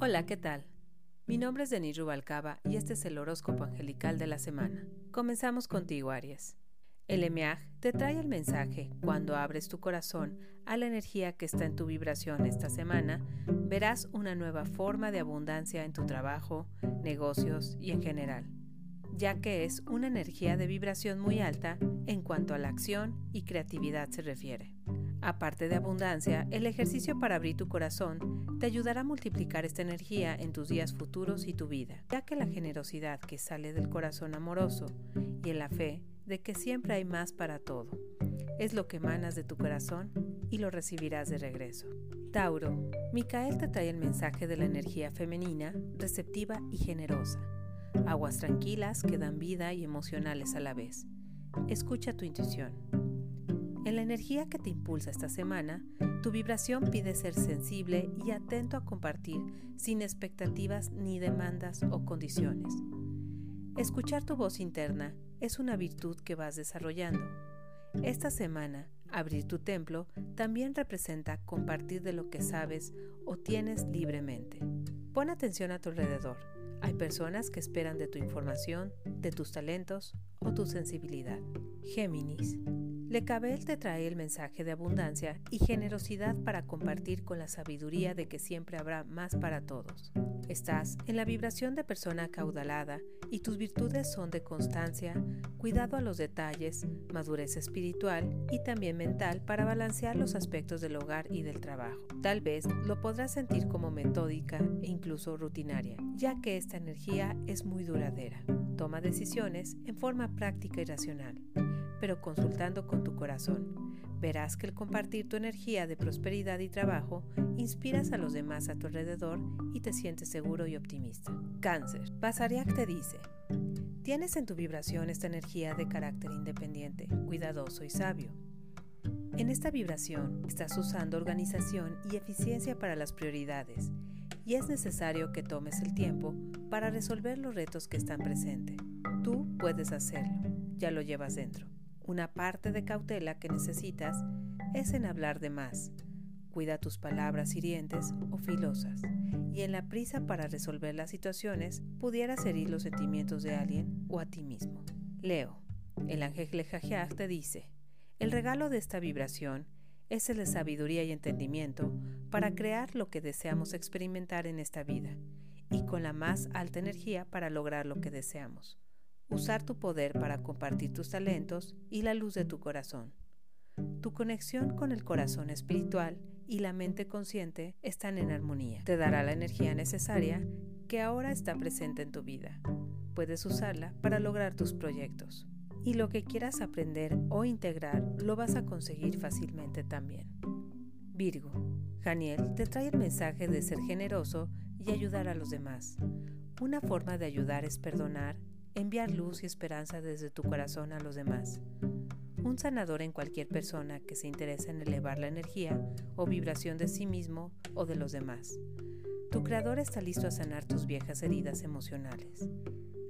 Hola, ¿qué tal? Mi nombre es Denis Rubalcaba y este es el horóscopo angelical de la semana. Comenzamos contigo, Aries. El EMEAG te trae el mensaje cuando abres tu corazón a la energía que está en tu vibración esta semana, verás una nueva forma de abundancia en tu trabajo, negocios y en general, ya que es una energía de vibración muy alta en cuanto a la acción y creatividad se refiere. Aparte de abundancia, el ejercicio para abrir tu corazón te ayudará a multiplicar esta energía en tus días futuros y tu vida, ya que la generosidad que sale del corazón amoroso y en la fe de que siempre hay más para todo es lo que emanas de tu corazón y lo recibirás de regreso. Tauro, Micael te trae el mensaje de la energía femenina, receptiva y generosa. Aguas tranquilas que dan vida y emocionales a la vez. Escucha tu intuición. En la energía que te impulsa esta semana, tu vibración pide ser sensible y atento a compartir sin expectativas ni demandas o condiciones. Escuchar tu voz interna es una virtud que vas desarrollando. Esta semana, abrir tu templo también representa compartir de lo que sabes o tienes libremente. Pon atención a tu alrededor. Hay personas que esperan de tu información, de tus talentos o tu sensibilidad. Géminis. Lecabel te trae el mensaje de abundancia y generosidad para compartir con la sabiduría de que siempre habrá más para todos. Estás en la vibración de persona acaudalada y tus virtudes son de constancia, cuidado a los detalles, madurez espiritual y también mental para balancear los aspectos del hogar y del trabajo. Tal vez lo podrás sentir como metódica e incluso rutinaria, ya que esta energía es muy duradera. Toma decisiones en forma práctica y racional pero consultando con tu corazón. Verás que el compartir tu energía de prosperidad y trabajo inspiras a los demás a tu alrededor y te sientes seguro y optimista. Cáncer. Basariak te dice, tienes en tu vibración esta energía de carácter independiente, cuidadoso y sabio. En esta vibración estás usando organización y eficiencia para las prioridades y es necesario que tomes el tiempo para resolver los retos que están presentes. Tú puedes hacerlo, ya lo llevas dentro. Una parte de cautela que necesitas es en hablar de más. Cuida tus palabras hirientes o filosas. Y en la prisa para resolver las situaciones, pudieras herir los sentimientos de alguien o a ti mismo. Leo, el ángel Lejajiaj te dice, el regalo de esta vibración es el de sabiduría y entendimiento para crear lo que deseamos experimentar en esta vida y con la más alta energía para lograr lo que deseamos usar tu poder para compartir tus talentos y la luz de tu corazón. Tu conexión con el corazón espiritual y la mente consciente están en armonía. Te dará la energía necesaria que ahora está presente en tu vida. Puedes usarla para lograr tus proyectos. Y lo que quieras aprender o integrar lo vas a conseguir fácilmente también. Virgo, Janiel te trae el mensaje de ser generoso y ayudar a los demás. Una forma de ayudar es perdonar enviar luz y esperanza desde tu corazón a los demás. Un sanador en cualquier persona que se interesa en elevar la energía o vibración de sí mismo o de los demás. Tu creador está listo a sanar tus viejas heridas emocionales.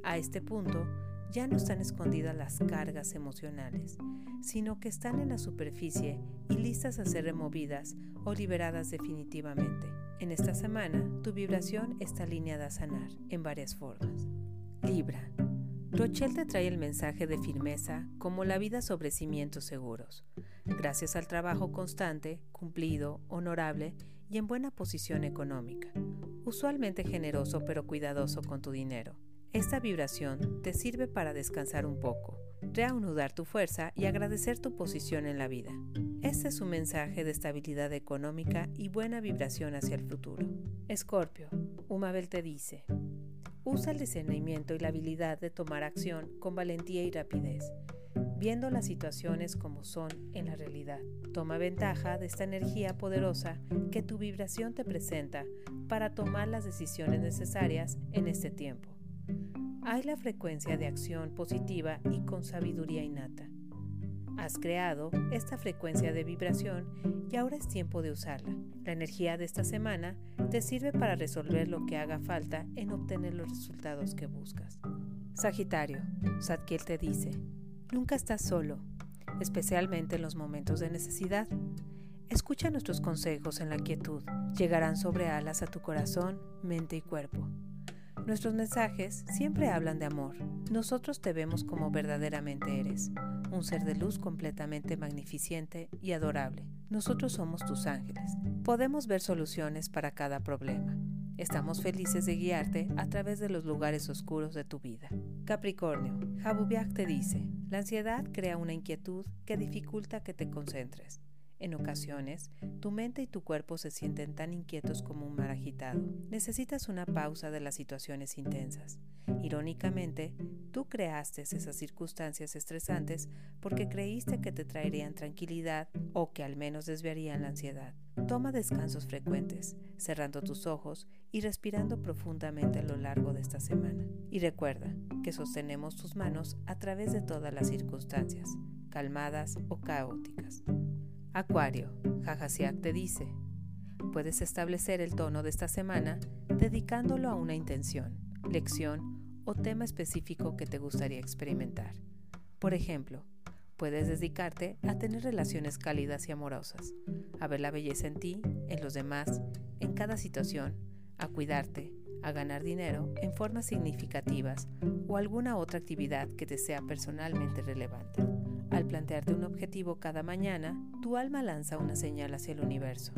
A este punto, ya no están escondidas las cargas emocionales, sino que están en la superficie y listas a ser removidas o liberadas definitivamente. En esta semana, tu vibración está alineada a sanar en varias formas. Libra. Rochelle te trae el mensaje de firmeza como la vida sobre cimientos seguros, gracias al trabajo constante, cumplido, honorable y en buena posición económica, usualmente generoso pero cuidadoso con tu dinero. Esta vibración te sirve para descansar un poco, reanudar tu fuerza y agradecer tu posición en la vida. Este es un mensaje de estabilidad económica y buena vibración hacia el futuro. Escorpio, Umabel te dice, Usa el discernimiento y la habilidad de tomar acción con valentía y rapidez, viendo las situaciones como son en la realidad. Toma ventaja de esta energía poderosa que tu vibración te presenta para tomar las decisiones necesarias en este tiempo. Hay la frecuencia de acción positiva y con sabiduría innata. Has creado esta frecuencia de vibración y ahora es tiempo de usarla. La energía de esta semana te sirve para resolver lo que haga falta en obtener los resultados que buscas. Sagitario, Sadkiel te dice, nunca estás solo, especialmente en los momentos de necesidad. Escucha nuestros consejos en la quietud. Llegarán sobre alas a tu corazón, mente y cuerpo. Nuestros mensajes siempre hablan de amor. Nosotros te vemos como verdaderamente eres, un ser de luz completamente magnificente y adorable. Nosotros somos tus ángeles. Podemos ver soluciones para cada problema. Estamos felices de guiarte a través de los lugares oscuros de tu vida. Capricornio, Jabubiak te dice, la ansiedad crea una inquietud que dificulta que te concentres. En ocasiones, tu mente y tu cuerpo se sienten tan inquietos como un mar agitado. Necesitas una pausa de las situaciones intensas. Irónicamente, tú creaste esas circunstancias estresantes porque creíste que te traerían tranquilidad o que al menos desviarían la ansiedad. Toma descansos frecuentes, cerrando tus ojos y respirando profundamente a lo largo de esta semana. Y recuerda que sostenemos tus manos a través de todas las circunstancias, calmadas o caóticas. Acuario, Jajasiak te dice, puedes establecer el tono de esta semana dedicándolo a una intención, lección o tema específico que te gustaría experimentar. Por ejemplo, puedes dedicarte a tener relaciones cálidas y amorosas, a ver la belleza en ti, en los demás, en cada situación, a cuidarte, a ganar dinero en formas significativas o alguna otra actividad que te sea personalmente relevante. Al plantearte un objetivo cada mañana, tu alma lanza una señal hacia el universo,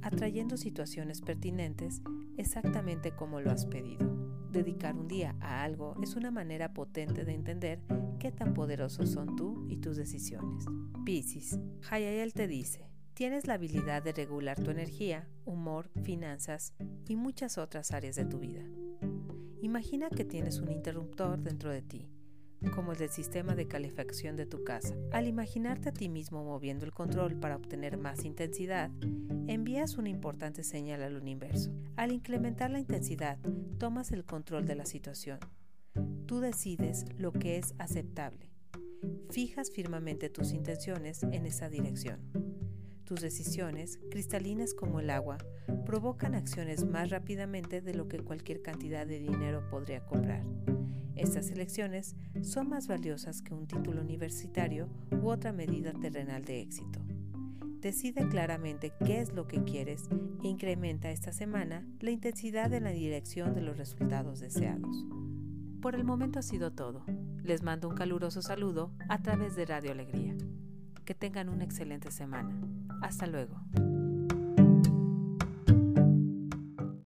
atrayendo situaciones pertinentes exactamente como lo has pedido. Dedicar un día a algo es una manera potente de entender qué tan poderosos son tú y tus decisiones. Piscis, Hayayel te dice, tienes la habilidad de regular tu energía, humor, finanzas y muchas otras áreas de tu vida. Imagina que tienes un interruptor dentro de ti como el del sistema de calefacción de tu casa. Al imaginarte a ti mismo moviendo el control para obtener más intensidad, envías una importante señal al universo. Al incrementar la intensidad, tomas el control de la situación. Tú decides lo que es aceptable. Fijas firmemente tus intenciones en esa dirección. Tus decisiones, cristalinas como el agua, provocan acciones más rápidamente de lo que cualquier cantidad de dinero podría comprar. Estas elecciones son más valiosas que un título universitario u otra medida terrenal de éxito. Decide claramente qué es lo que quieres e incrementa esta semana la intensidad en la dirección de los resultados deseados. Por el momento ha sido todo. Les mando un caluroso saludo a través de Radio Alegría. Que tengan una excelente semana. Hasta luego.